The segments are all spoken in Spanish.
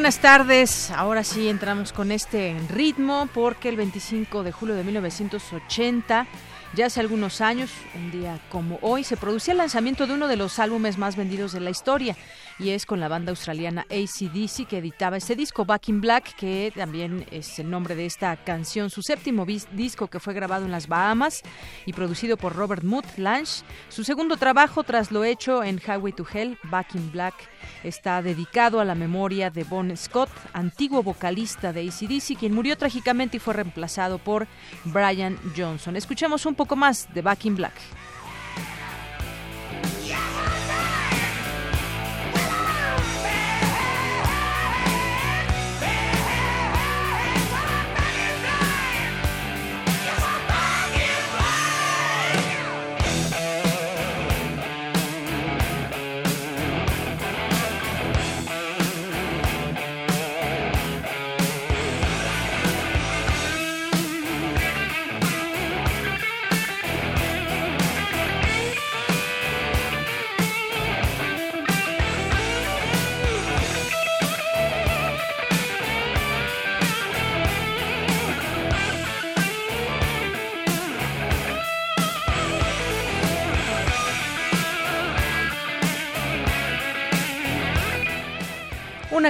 Buenas tardes. Ahora sí entramos con este ritmo porque el 25 de julio de 1980, ya hace algunos años, un día como hoy, se producía el lanzamiento de uno de los álbumes más vendidos de la historia y es con la banda australiana ACDC que editaba este disco Back in Black, que también es el nombre de esta canción, su séptimo disco que fue grabado en las Bahamas y producido por Robert Mood Lange. Su segundo trabajo tras lo hecho en Highway to Hell, Back in Black, está dedicado a la memoria de Bon Scott, antiguo vocalista de ACDC, quien murió trágicamente y fue reemplazado por Brian Johnson. Escuchemos un poco más de Back in Black.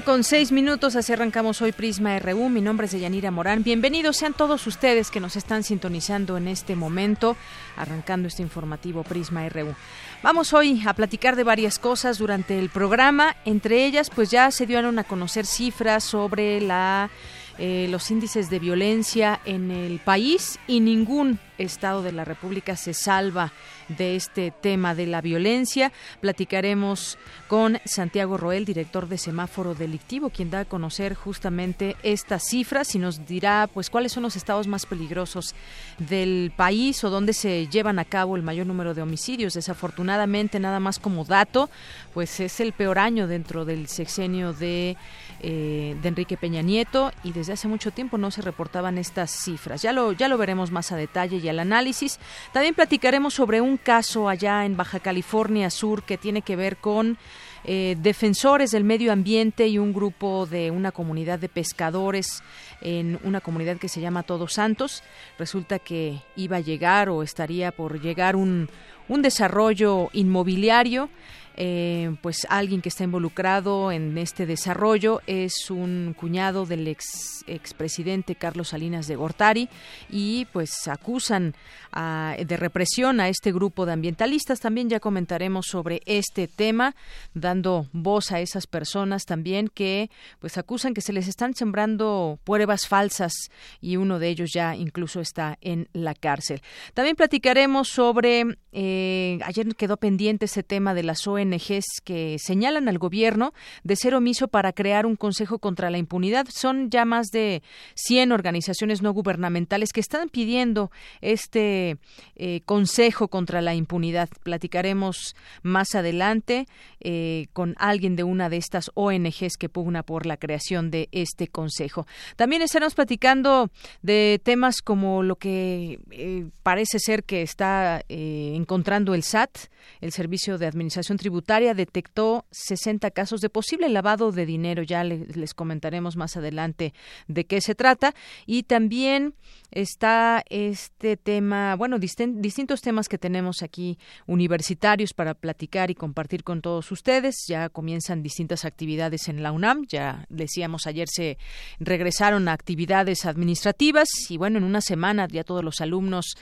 Con seis minutos, así arrancamos hoy Prisma RU. Mi nombre es Deyanira Morán. Bienvenidos sean todos ustedes que nos están sintonizando en este momento, arrancando este informativo Prisma RU. Vamos hoy a platicar de varias cosas durante el programa. Entre ellas, pues ya se dieron a conocer cifras sobre la eh, los índices de violencia en el país y ningún estado de la República se salva de este tema de la violencia. Platicaremos con Santiago Roel, director de Semáforo Delictivo, quien da a conocer justamente estas cifras y nos dirá pues cuáles son los estados más peligrosos del país o dónde se llevan a cabo el mayor número de homicidios. Desafortunadamente, nada más como dato, pues es el peor año dentro del sexenio de eh, de Enrique Peña Nieto y desde hace mucho tiempo no se reportaban estas cifras. Ya lo, ya lo veremos más a detalle y al análisis. También platicaremos sobre un caso allá en Baja California Sur que tiene que ver con eh, defensores del medio ambiente y un grupo de una comunidad de pescadores en una comunidad que se llama Todos Santos. Resulta que iba a llegar o estaría por llegar un, un desarrollo inmobiliario eh, pues alguien que está involucrado en este desarrollo es un cuñado del ex expresidente Carlos Salinas de Gortari y pues acusan de represión a este grupo de ambientalistas. También ya comentaremos sobre este tema, dando voz a esas personas también que pues acusan que se les están sembrando pruebas falsas y uno de ellos ya incluso está en la cárcel. También platicaremos sobre, eh, ayer quedó pendiente ese tema de las ONG ONGs que señalan al gobierno de ser omiso para crear un consejo contra la impunidad. Son ya más de 100 organizaciones no gubernamentales que están pidiendo este eh, consejo contra la impunidad. Platicaremos más adelante eh, con alguien de una de estas ONGs que pugna por la creación de este consejo. También estaremos platicando de temas como lo que eh, parece ser que está encontrando el SAT, el Servicio de Administración Tributaria Tributaria detectó 60 casos de posible lavado de dinero. Ya les comentaremos más adelante de qué se trata. Y también está este tema, bueno, distintos temas que tenemos aquí universitarios para platicar y compartir con todos ustedes. Ya comienzan distintas actividades en la UNAM. Ya decíamos ayer se regresaron a actividades administrativas y bueno, en una semana ya todos los alumnos,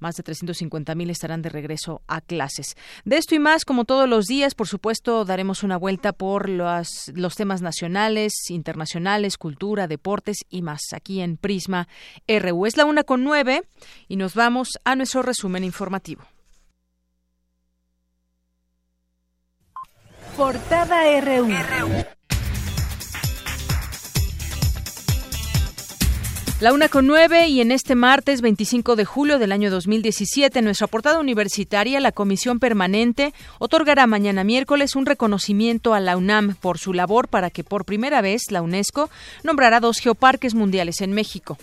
más de 350 mil, estarán de regreso a clases. De esto y más, como todos los días, por supuesto, daremos una vuelta por los, los temas nacionales, internacionales, cultura, deportes y más aquí en Prisma RU. Es la una con nueve y nos vamos a nuestro resumen informativo. Portada RU. La una con nueve y en este martes 25 de julio del año 2017, en nuestra portada universitaria, la Comisión Permanente otorgará mañana miércoles un reconocimiento a la UNAM por su labor para que por primera vez la UNESCO nombrará dos geoparques mundiales en México.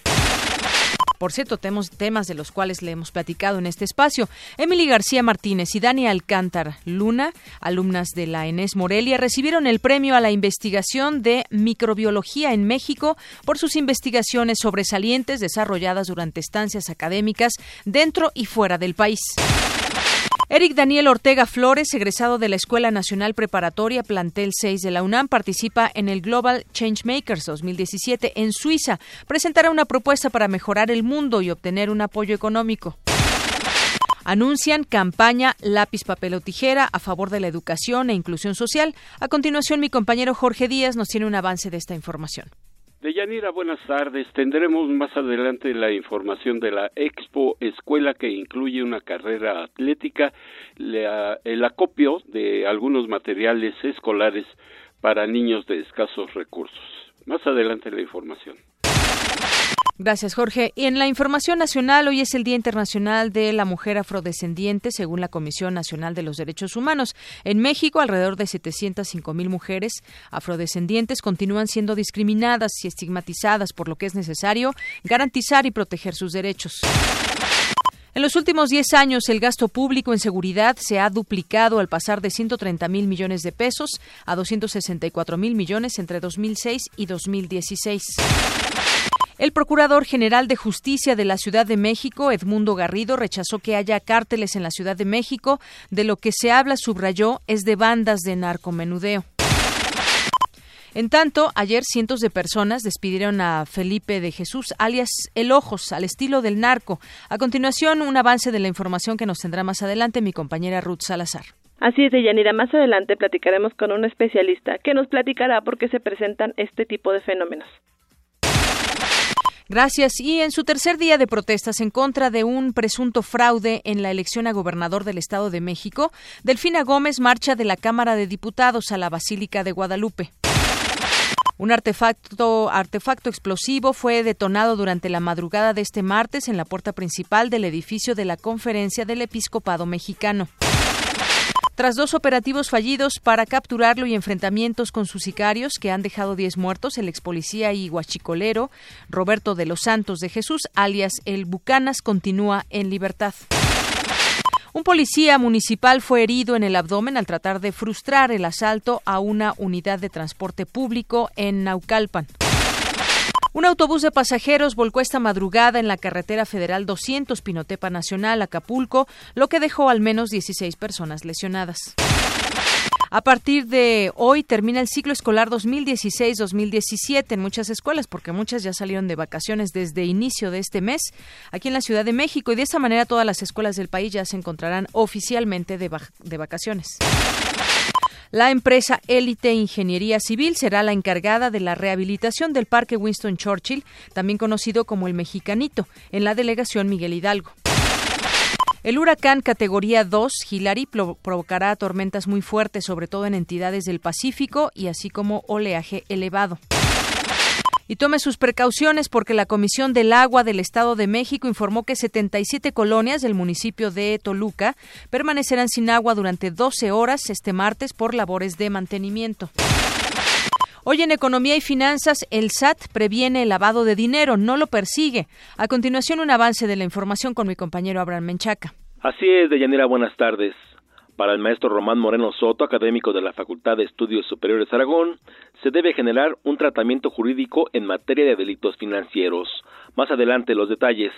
Por cierto, tenemos temas de los cuales le hemos platicado en este espacio. Emily García Martínez y Dani Alcántar Luna, alumnas de la ENES Morelia, recibieron el premio a la investigación de microbiología en México por sus investigaciones sobresalientes desarrolladas durante estancias académicas dentro y fuera del país. Eric Daniel Ortega Flores, egresado de la Escuela Nacional Preparatoria Plantel 6 de la UNAM, participa en el Global Changemakers 2017 en Suiza. Presentará una propuesta para mejorar el mundo y obtener un apoyo económico. Anuncian campaña lápiz, papel o tijera a favor de la educación e inclusión social. A continuación, mi compañero Jorge Díaz nos tiene un avance de esta información. Deyanira, buenas tardes. Tendremos más adelante la información de la Expo Escuela que incluye una carrera atlética, el acopio de algunos materiales escolares para niños de escasos recursos. Más adelante la información. Gracias, Jorge. Y en la información nacional, hoy es el Día Internacional de la Mujer Afrodescendiente, según la Comisión Nacional de los Derechos Humanos. En México, alrededor de 705 mil mujeres afrodescendientes continúan siendo discriminadas y estigmatizadas, por lo que es necesario garantizar y proteger sus derechos. En los últimos 10 años, el gasto público en seguridad se ha duplicado al pasar de 130 mil millones de pesos a 264 mil millones entre 2006 y 2016. El Procurador General de Justicia de la Ciudad de México, Edmundo Garrido, rechazó que haya cárteles en la Ciudad de México. De lo que se habla, subrayó, es de bandas de narcomenudeo. En tanto, ayer cientos de personas despidieron a Felipe de Jesús, alias El Ojos, al estilo del narco. A continuación, un avance de la información que nos tendrá más adelante mi compañera Ruth Salazar. Así es, Deyanira. Más adelante platicaremos con un especialista que nos platicará por qué se presentan este tipo de fenómenos. Gracias. Y en su tercer día de protestas en contra de un presunto fraude en la elección a gobernador del Estado de México, Delfina Gómez marcha de la Cámara de Diputados a la Basílica de Guadalupe. Un artefacto, artefacto explosivo fue detonado durante la madrugada de este martes en la puerta principal del edificio de la Conferencia del Episcopado Mexicano. Tras dos operativos fallidos para capturarlo y enfrentamientos con sus sicarios que han dejado 10 muertos, el ex policía y guachicolero Roberto de los Santos de Jesús, alias El Bucanas, continúa en libertad. Un policía municipal fue herido en el abdomen al tratar de frustrar el asalto a una unidad de transporte público en Naucalpan. Un autobús de pasajeros volcó esta madrugada en la carretera federal 200 Pinotepa Nacional, Acapulco, lo que dejó al menos 16 personas lesionadas. A partir de hoy termina el ciclo escolar 2016-2017 en muchas escuelas, porque muchas ya salieron de vacaciones desde inicio de este mes aquí en la Ciudad de México y de esta manera todas las escuelas del país ya se encontrarán oficialmente de, de vacaciones. La empresa Élite Ingeniería Civil será la encargada de la rehabilitación del Parque Winston Churchill, también conocido como el Mexicanito, en la delegación Miguel Hidalgo. El huracán categoría 2, Hilary, provocará tormentas muy fuertes, sobre todo en entidades del Pacífico y así como oleaje elevado. Y tome sus precauciones porque la Comisión del Agua del Estado de México informó que 77 colonias del municipio de Toluca permanecerán sin agua durante 12 horas este martes por labores de mantenimiento. Hoy en Economía y Finanzas, el SAT previene el lavado de dinero, no lo persigue. A continuación, un avance de la información con mi compañero Abraham Menchaca. Así es, Deyanira, buenas tardes. Para el maestro Román Moreno Soto, académico de la Facultad de Estudios Superiores Aragón, se debe generar un tratamiento jurídico en materia de delitos financieros. Más adelante los detalles.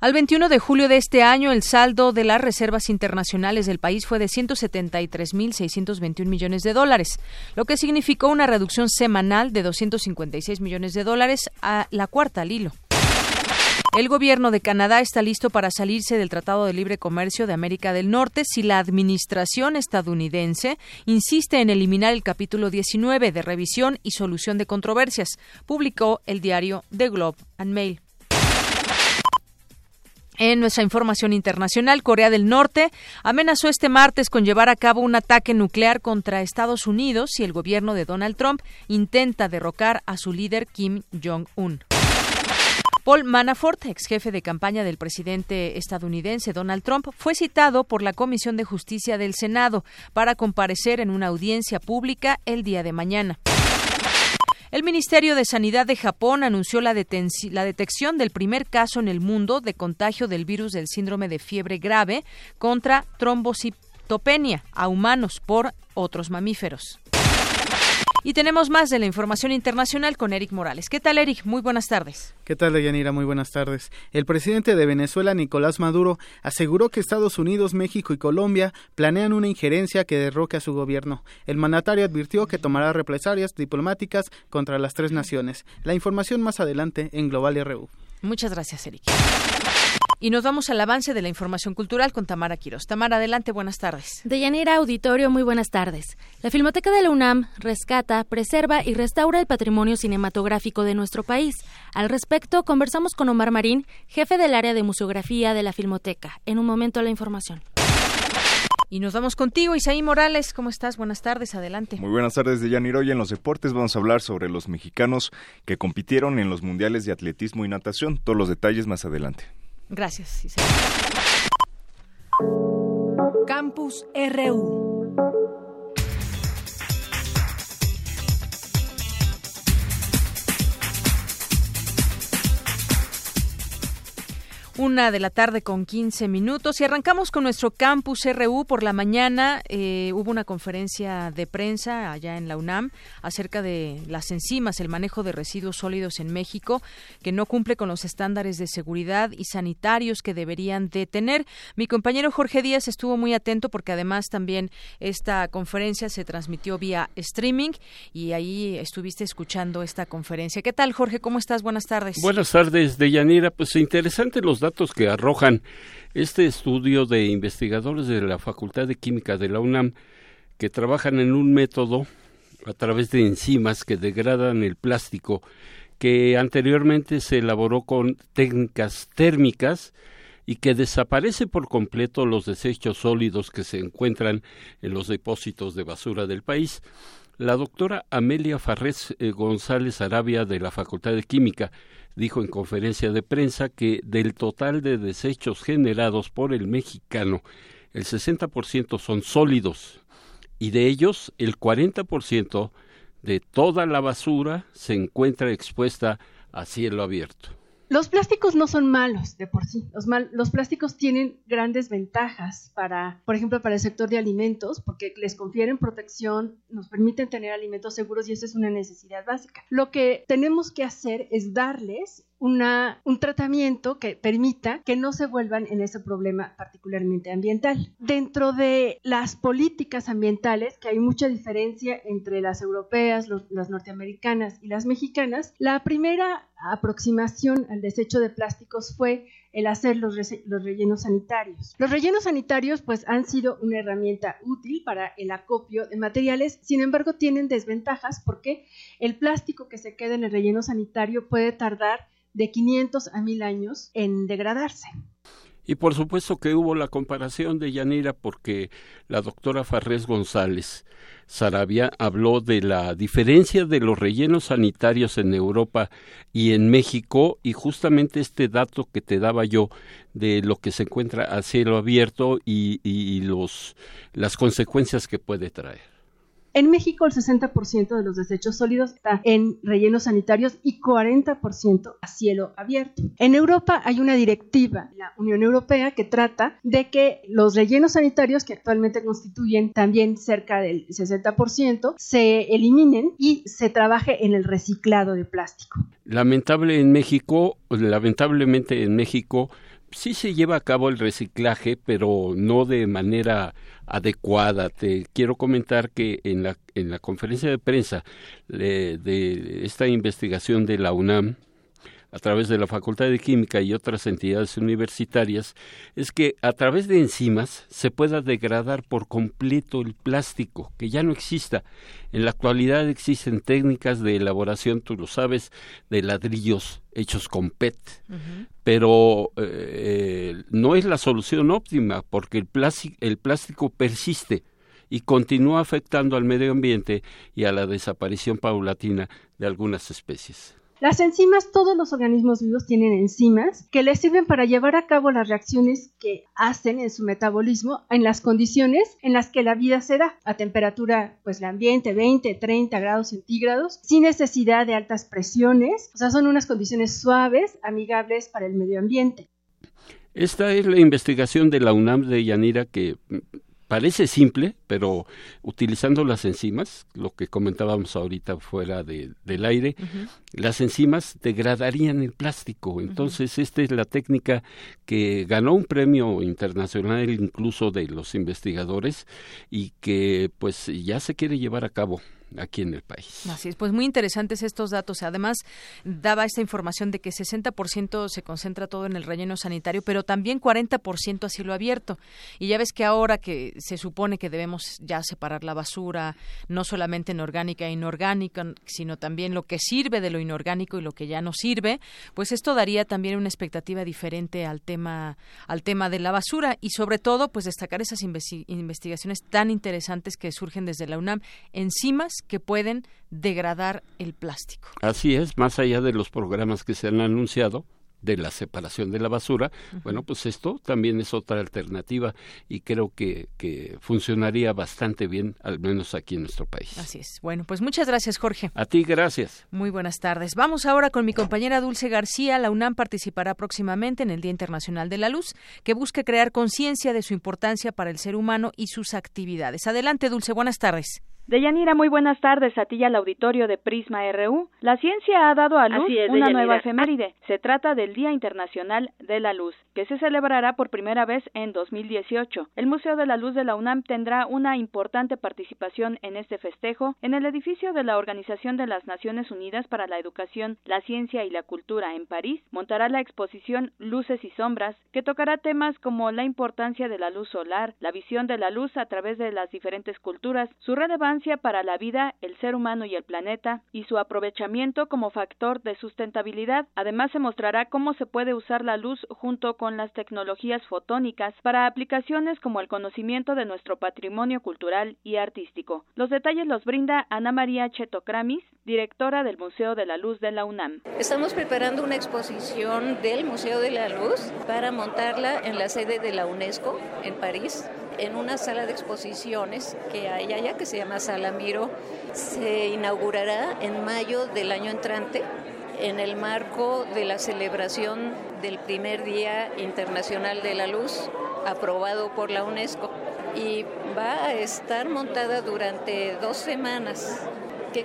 Al 21 de julio de este año, el saldo de las reservas internacionales del país fue de 173.621 millones de dólares, lo que significó una reducción semanal de 256 millones de dólares a la cuarta al hilo. El gobierno de Canadá está listo para salirse del Tratado de Libre Comercio de América del Norte si la administración estadounidense insiste en eliminar el capítulo 19 de revisión y solución de controversias, publicó el diario The Globe and Mail. En nuestra información internacional, Corea del Norte amenazó este martes con llevar a cabo un ataque nuclear contra Estados Unidos si el gobierno de Donald Trump intenta derrocar a su líder Kim Jong-un. Paul Manafort, ex jefe de campaña del presidente estadounidense Donald Trump, fue citado por la Comisión de Justicia del Senado para comparecer en una audiencia pública el día de mañana. El Ministerio de Sanidad de Japón anunció la, la, detección del primer caso en el mundo de contagio del virus del síndrome de fiebre grave contra trombocitopenia a humanos por otros mamíferos. Y tenemos más de la información internacional con Eric Morales. ¿Qué tal, Eric? Muy buenas tardes. ¿Qué tal, Deyanira? Muy buenas tardes. El presidente de Venezuela, Nicolás Maduro, aseguró que Estados Unidos, México y Colombia planean una injerencia que derroque a su gobierno. El mandatario advirtió que tomará represalias diplomáticas contra las tres naciones. La información más adelante en Global RU. Muchas gracias, Eric. Y nos vamos al avance de la información cultural con Tamara Quiroz. Tamara, adelante, buenas tardes. Deyanira Auditorio, muy buenas tardes. La Filmoteca de la UNAM rescata, preserva y restaura el patrimonio cinematográfico de nuestro país. Al respecto, conversamos con Omar Marín, jefe del área de museografía de la Filmoteca. En un momento la información. Y nos vamos contigo, Isaí Morales. ¿Cómo estás? Buenas tardes, adelante. Muy buenas tardes, Deyanira. Hoy en los deportes vamos a hablar sobre los mexicanos que compitieron en los mundiales de atletismo y natación. Todos los detalles más adelante. Gracias. Campus RU. Una de la tarde con 15 minutos y arrancamos con nuestro campus RU por la mañana. Eh, hubo una conferencia de prensa allá en la UNAM acerca de las enzimas, el manejo de residuos sólidos en México, que no cumple con los estándares de seguridad y sanitarios que deberían de tener. Mi compañero Jorge Díaz estuvo muy atento porque además también esta conferencia se transmitió vía streaming y ahí estuviste escuchando esta conferencia. ¿Qué tal, Jorge? ¿Cómo estás? Buenas tardes. Buenas tardes, Deyanira. Pues interesante los datos datos que arrojan este estudio de investigadores de la Facultad de Química de la UNAM que trabajan en un método a través de enzimas que degradan el plástico que anteriormente se elaboró con técnicas térmicas y que desaparece por completo los desechos sólidos que se encuentran en los depósitos de basura del país. La doctora Amelia Farrés eh, González Arabia de la Facultad de Química dijo en conferencia de prensa que del total de desechos generados por el mexicano, el 60% son sólidos y de ellos el 40% de toda la basura se encuentra expuesta a cielo abierto. Los plásticos no son malos de por sí. Los, los, plásticos tienen grandes ventajas para, por ejemplo, para el sector de alimentos, porque les confieren protección, nos permiten tener alimentos seguros y eso es una necesidad básica. Lo que tenemos que hacer es darles una, un tratamiento que permita que no se vuelvan en ese problema particularmente ambiental. Dentro de las políticas ambientales, que hay mucha diferencia entre las europeas, las norteamericanas y las mexicanas, la primera aproximación al desecho de plásticos fue el hacer los, rellenos sanitarios. Los rellenos sanitarios pues han sido una herramienta útil para el acopio de materiales, sin embargo tienen desventajas porque el plástico que se queda en el relleno sanitario puede tardar de 500 a 1000 años en degradarse. Y por supuesto que hubo la comparación de Yanira porque la doctora Farrés González Sarabia habló de la diferencia de los rellenos sanitarios en Europa y en México y justamente este dato que te daba yo de lo que se encuentra a cielo abierto y, y los, las consecuencias que puede traer. En México el 60% de los desechos sólidos está en rellenos sanitarios y 40% a cielo abierto. En Europa hay una directiva, la Unión Europea, que trata de que los rellenos sanitarios, que actualmente constituyen también cerca del 60%, se eliminen y se trabaje en el reciclado de plástico. Lamentable en México, lamentablemente en México sí se lleva a cabo el reciclaje, pero no de manera adecuada. Te quiero comentar que en la, en la conferencia de prensa de esta investigación de la UNAM, a través de la Facultad de Química y otras entidades universitarias es que a través de enzimas se pueda degradar por completo el plástico, que ya no exista. En la actualidad existen técnicas de elaboración, tú lo sabes, de ladrillos hechos con PET, pero eh, no es la solución óptima porque el plástico, el plástico persiste y continúa afectando al medio ambiente y a la desaparición paulatina de algunas especies. Las enzimas, todos los organismos vivos tienen enzimas que les sirven para llevar a cabo las reacciones que hacen en su metabolismo en las condiciones en las que la vida se da, a temperatura, pues el ambiente, 20, 30 grados centígrados, sin necesidad de altas presiones, o sea, son unas condiciones suaves, amigables para el medio ambiente. Esta es la investigación de la UNAM de Yanira que parece simple, pero utilizando las enzimas, lo que comentábamos ahorita fuera de, del aire, las enzimas degradarían el plástico. Entonces, esta es la técnica que ganó un premio internacional incluso de los investigadores y que pues ya se quiere llevar a cabo aquí en el país. Así es, pues muy interesantes estos datos. Además, daba esta información de que 60% se concentra todo en el relleno sanitario, pero también 40% a cielo abierto. Y ya ves que ahora que se supone que debemos ya separar la basura, no solamente en orgánica e inorgánica, sino también lo que sirve de lo inorgánico y lo que ya no sirve, pues esto daría también una expectativa diferente al tema al tema de la basura y sobre todo pues destacar esas investigaciones tan interesantes que surgen desde la UNAM enzimas que pueden degradar el plástico. Así es, más allá de los programas que se han anunciado, de la separación de la basura, bueno, pues esto también es otra alternativa y creo que, que funcionaría bastante bien, al menos aquí en nuestro país. Así es. Bueno, pues muchas gracias, Jorge. A ti, gracias. Muy buenas tardes. Vamos ahora con mi compañera Dulce García. La UNAM participará próximamente en el Día Internacional de la Luz, que busca crear conciencia de su importancia para el ser humano y sus actividades. Adelante, Dulce. Buenas tardes. Deyanira, muy buenas tardes a ti y al auditorio de Prisma RU. La ciencia ha dado a luz una nueva efeméride. Se trata del Día Internacional de la Luz, que se celebrará por primera vez en 2018. El Museo de la Luz de la UNAM tendrá una importante participación en este festejo en el edificio de la Organización de las Naciones Unidas para la Educación, la Ciencia y la Cultura en París. Montará la exposición Luces y Sombras, que tocará temas como la importancia de la luz solar, la visión de la luz a través de las diferentes culturas, su relevancia para la vida, el ser humano y el planeta, y su aprovechamiento como factor de sustentabilidad. Además, se mostrará cómo se puede usar la luz junto con las tecnologías fotónicas para aplicaciones como el conocimiento de nuestro patrimonio cultural y artístico. Los detalles los brinda Ana María Chetocramis, directora del Museo de la Luz de la UNAM. Estamos preparando una exposición del Museo de la Luz para montarla en la sede de la UNESCO en París en una sala de exposiciones que hay allá que se llama Sala Miro. Se inaugurará en mayo del año entrante en el marco de la celebración del primer Día Internacional de la Luz aprobado por la UNESCO y va a estar montada durante dos semanas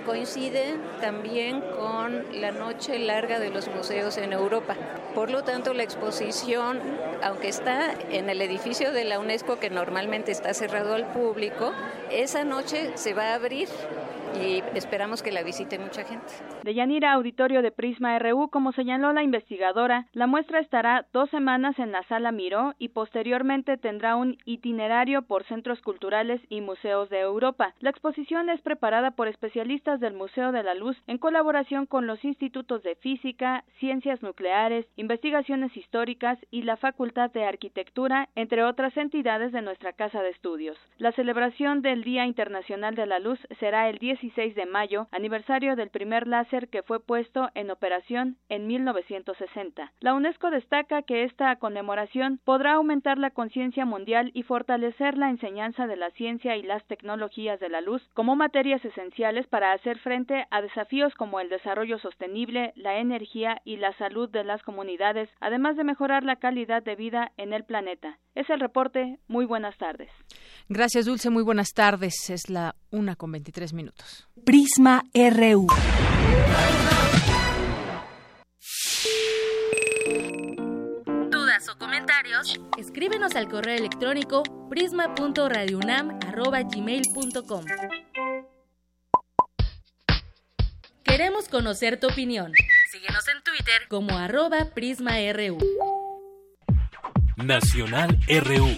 coincide también con la noche larga de los museos en Europa. Por lo tanto, la exposición, aunque está en el edificio de la UNESCO, que normalmente está cerrado al público, esa noche se va a abrir y esperamos que la visite mucha gente. De Yanira Auditorio de Prisma RU, como señaló la investigadora, la muestra estará dos semanas en la Sala Miró y posteriormente tendrá un itinerario por centros culturales y museos de Europa. La exposición es preparada por especialistas del Museo de la Luz en colaboración con los institutos de Física, Ciencias Nucleares, Investigaciones Históricas y la Facultad de Arquitectura, entre otras entidades de nuestra Casa de Estudios. La celebración de el Día Internacional de la Luz será el 16 de mayo, aniversario del primer láser que fue puesto en operación en 1960. La UNESCO destaca que esta conmemoración podrá aumentar la conciencia mundial y fortalecer la enseñanza de la ciencia y las tecnologías de la luz como materias esenciales para hacer frente a desafíos como el desarrollo sostenible, la energía y la salud de las comunidades, además de mejorar la calidad de vida en el planeta. Es el reporte. Muy buenas tardes. Gracias, Dulce. Muy buenas tardes. Es la una con 23 minutos. Prisma RU. Dudas o comentarios, escríbenos al correo electrónico prisma.radiounam@gmail.com. Queremos conocer tu opinión. Síguenos en Twitter como arroba PrismaRU. Nacional RU.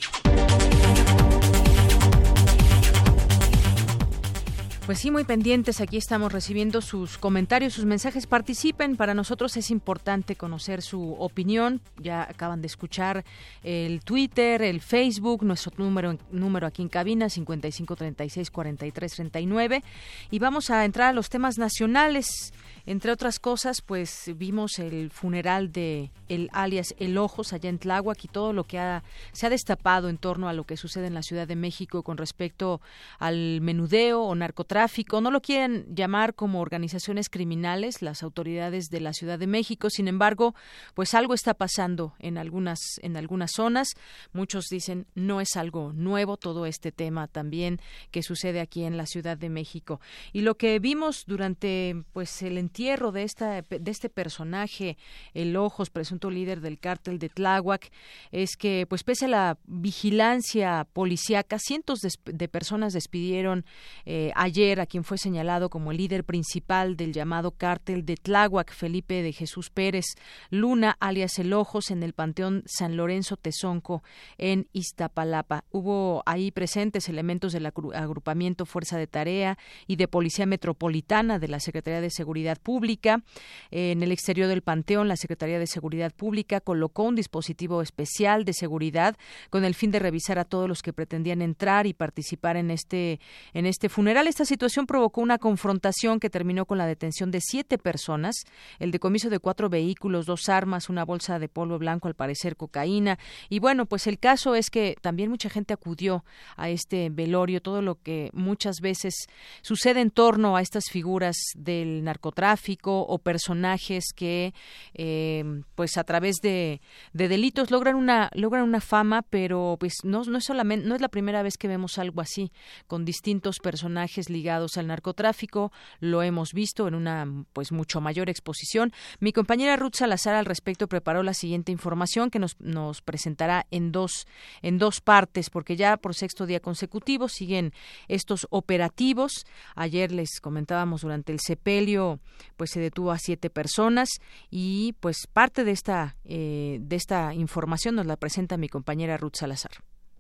Pues sí, muy pendientes. Aquí estamos recibiendo sus comentarios, sus mensajes. Participen. Para nosotros es importante conocer su opinión. Ya acaban de escuchar el Twitter, el Facebook, nuestro número, número aquí en cabina, 5536-4339. Y vamos a entrar a los temas nacionales. Entre otras cosas, pues vimos el funeral de el alias El Ojos allá en Tláhuac y todo lo que ha, se ha destapado en torno a lo que sucede en la Ciudad de México con respecto al menudeo o narcotráfico. No lo quieren llamar como organizaciones criminales las autoridades de la Ciudad de México. Sin embargo, pues algo está pasando en algunas en algunas zonas. Muchos dicen no es algo nuevo todo este tema también que sucede aquí en la Ciudad de México. Y lo que vimos durante pues el entierro de esta de este personaje, el Ojos, presunto líder del cártel de Tláhuac, es que pues pese a la vigilancia policíaca, cientos de, personas despidieron eh, ayer a quien fue señalado como el líder principal del llamado cártel de Tláhuac, Felipe de Jesús Pérez Luna, alias El Ojos, en el Panteón San Lorenzo Tezonco, en Iztapalapa. Hubo ahí presentes elementos del agrupamiento Fuerza de Tarea y de Policía Metropolitana de la Secretaría de Seguridad Pública. En el exterior del Panteón, la Secretaría de Seguridad Pública colocó un dispositivo especial de seguridad con el fin de revisar a todos los que pretendían entrar y participar en este en este funeral. Esta situación provocó una confrontación que terminó con la detención de siete personas, el decomiso de cuatro vehículos, dos armas, una bolsa de polvo blanco, al parecer cocaína. Y bueno, pues el caso es que también mucha gente acudió a este velorio, todo lo que muchas veces sucede en torno a estas figuras del narcotráfico o personajes que eh, pues a través de, delitos logran una logran una fama pero pues no, no es solamente no es la primera vez que vemos algo así con distintos personajes ligados al narcotráfico. Lo hemos visto en una pues mucho mayor exposición. Mi compañera Ruth Salazar al respecto preparó la siguiente información que nos, nos presentará en dos en dos partes porque ya por sexto día consecutivo siguen estos operativos. Ayer les comentábamos durante el sepelio pues se detuvo a siete personas y pues parte de esta eh, de esta información nos la presenta mi compañera Ruth Salazar.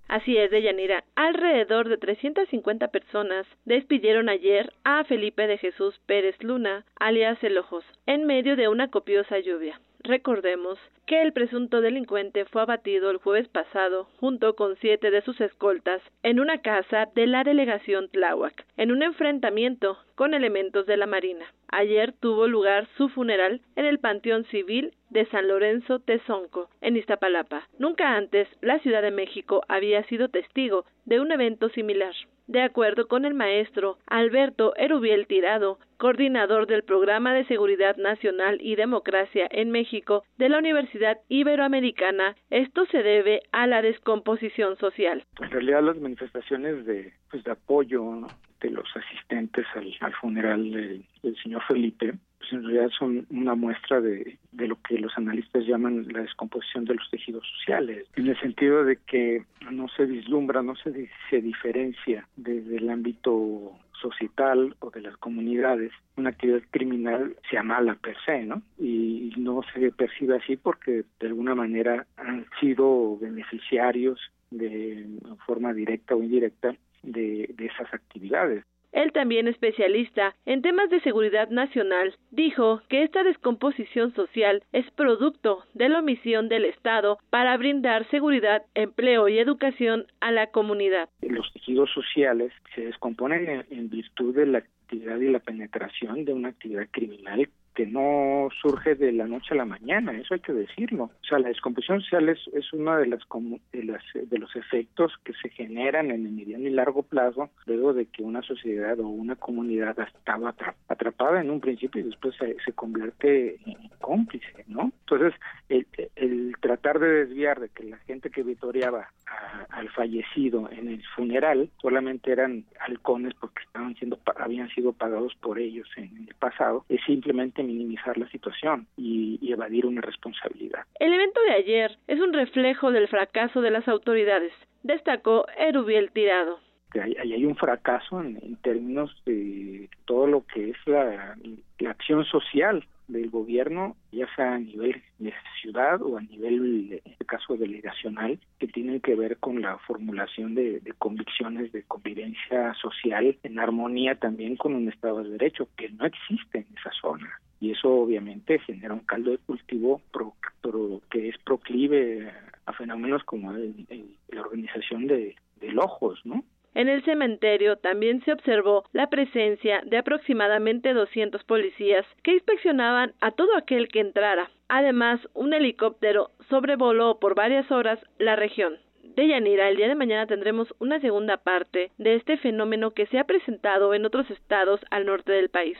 Así es, Deyanira. Alrededor de 350 personas despidieron ayer a Felipe de Jesús Pérez Luna, alias El Ojos, en medio de una copiosa lluvia. Recordemos que el presunto delincuente fue abatido el jueves pasado junto con siete de sus escoltas en una casa de la delegación Tláhuac, en un enfrentamiento con elementos de la Marina. Ayer tuvo lugar su funeral en el Panteón Civil de San Lorenzo Tezonco, en Iztapalapa. Nunca antes la Ciudad de México había sido testigo de un evento similar. De acuerdo con el maestro Alberto Erubiel Tirado, coordinador del Programa de Seguridad Nacional y Democracia en México de la Universidad Iberoamericana, esto se debe a la descomposición social. En realidad las manifestaciones de, pues, de apoyo de los asistentes al, funeral del señor Felipe pues en realidad son una muestra de, lo que los analistas llaman la descomposición de los tejidos sociales, en el sentido de que no se vislumbra, no se, se diferencia desde el ámbito societal o de las comunidades una actividad criminal sea mala per se, ¿no? Y no se percibe así porque de alguna manera han sido beneficiarios de forma directa o indirecta de esas actividades. El también especialista en temas de seguridad nacional, dijo que esta descomposición social es producto de la omisión del Estado para brindar seguridad, empleo y educación a la comunidad. Los tejidos sociales se descomponen en virtud de la actividad y la penetración de una actividad criminal que no surge de la noche a la mañana, eso hay que decirlo. O sea, la descomposición social es, es uno de, las, de, las, de los efectos que se generan en el mediano y largo plazo luego de que una sociedad o una comunidad estaba atrapada en un principio y después se, se convierte en cómplice, ¿no? Entonces, el, el, tratar de desviar de que la gente que vitoreaba al fallecido en el funeral solamente eran halcones porque estaban siendo habían sido pagados por ellos en el pasado es simplemente minimizar la situación y, evadir una responsabilidad. El evento de ayer es un reflejo del fracaso de las autoridades, destacó Erubiel Tirado. Ahí hay, un fracaso en, términos de todo lo que es la, la acción social del gobierno, ya sea a nivel de ciudad o a nivel, en este caso, delegacional, que tienen que ver con la formulación de, convicciones de convivencia social en armonía también con un Estado de Derecho, que no existe en esa zona. Y eso obviamente genera un caldo de cultivo pro, que es proclive a fenómenos como la organización de, de lojos, ¿no? En el cementerio también se observó la presencia de aproximadamente 200 policías que inspeccionaban a todo aquel que entrara. Además, un helicóptero sobrevoló por varias horas la región. De el día de mañana tendremos una segunda parte de este fenómeno que se ha presentado en otros estados al norte del país.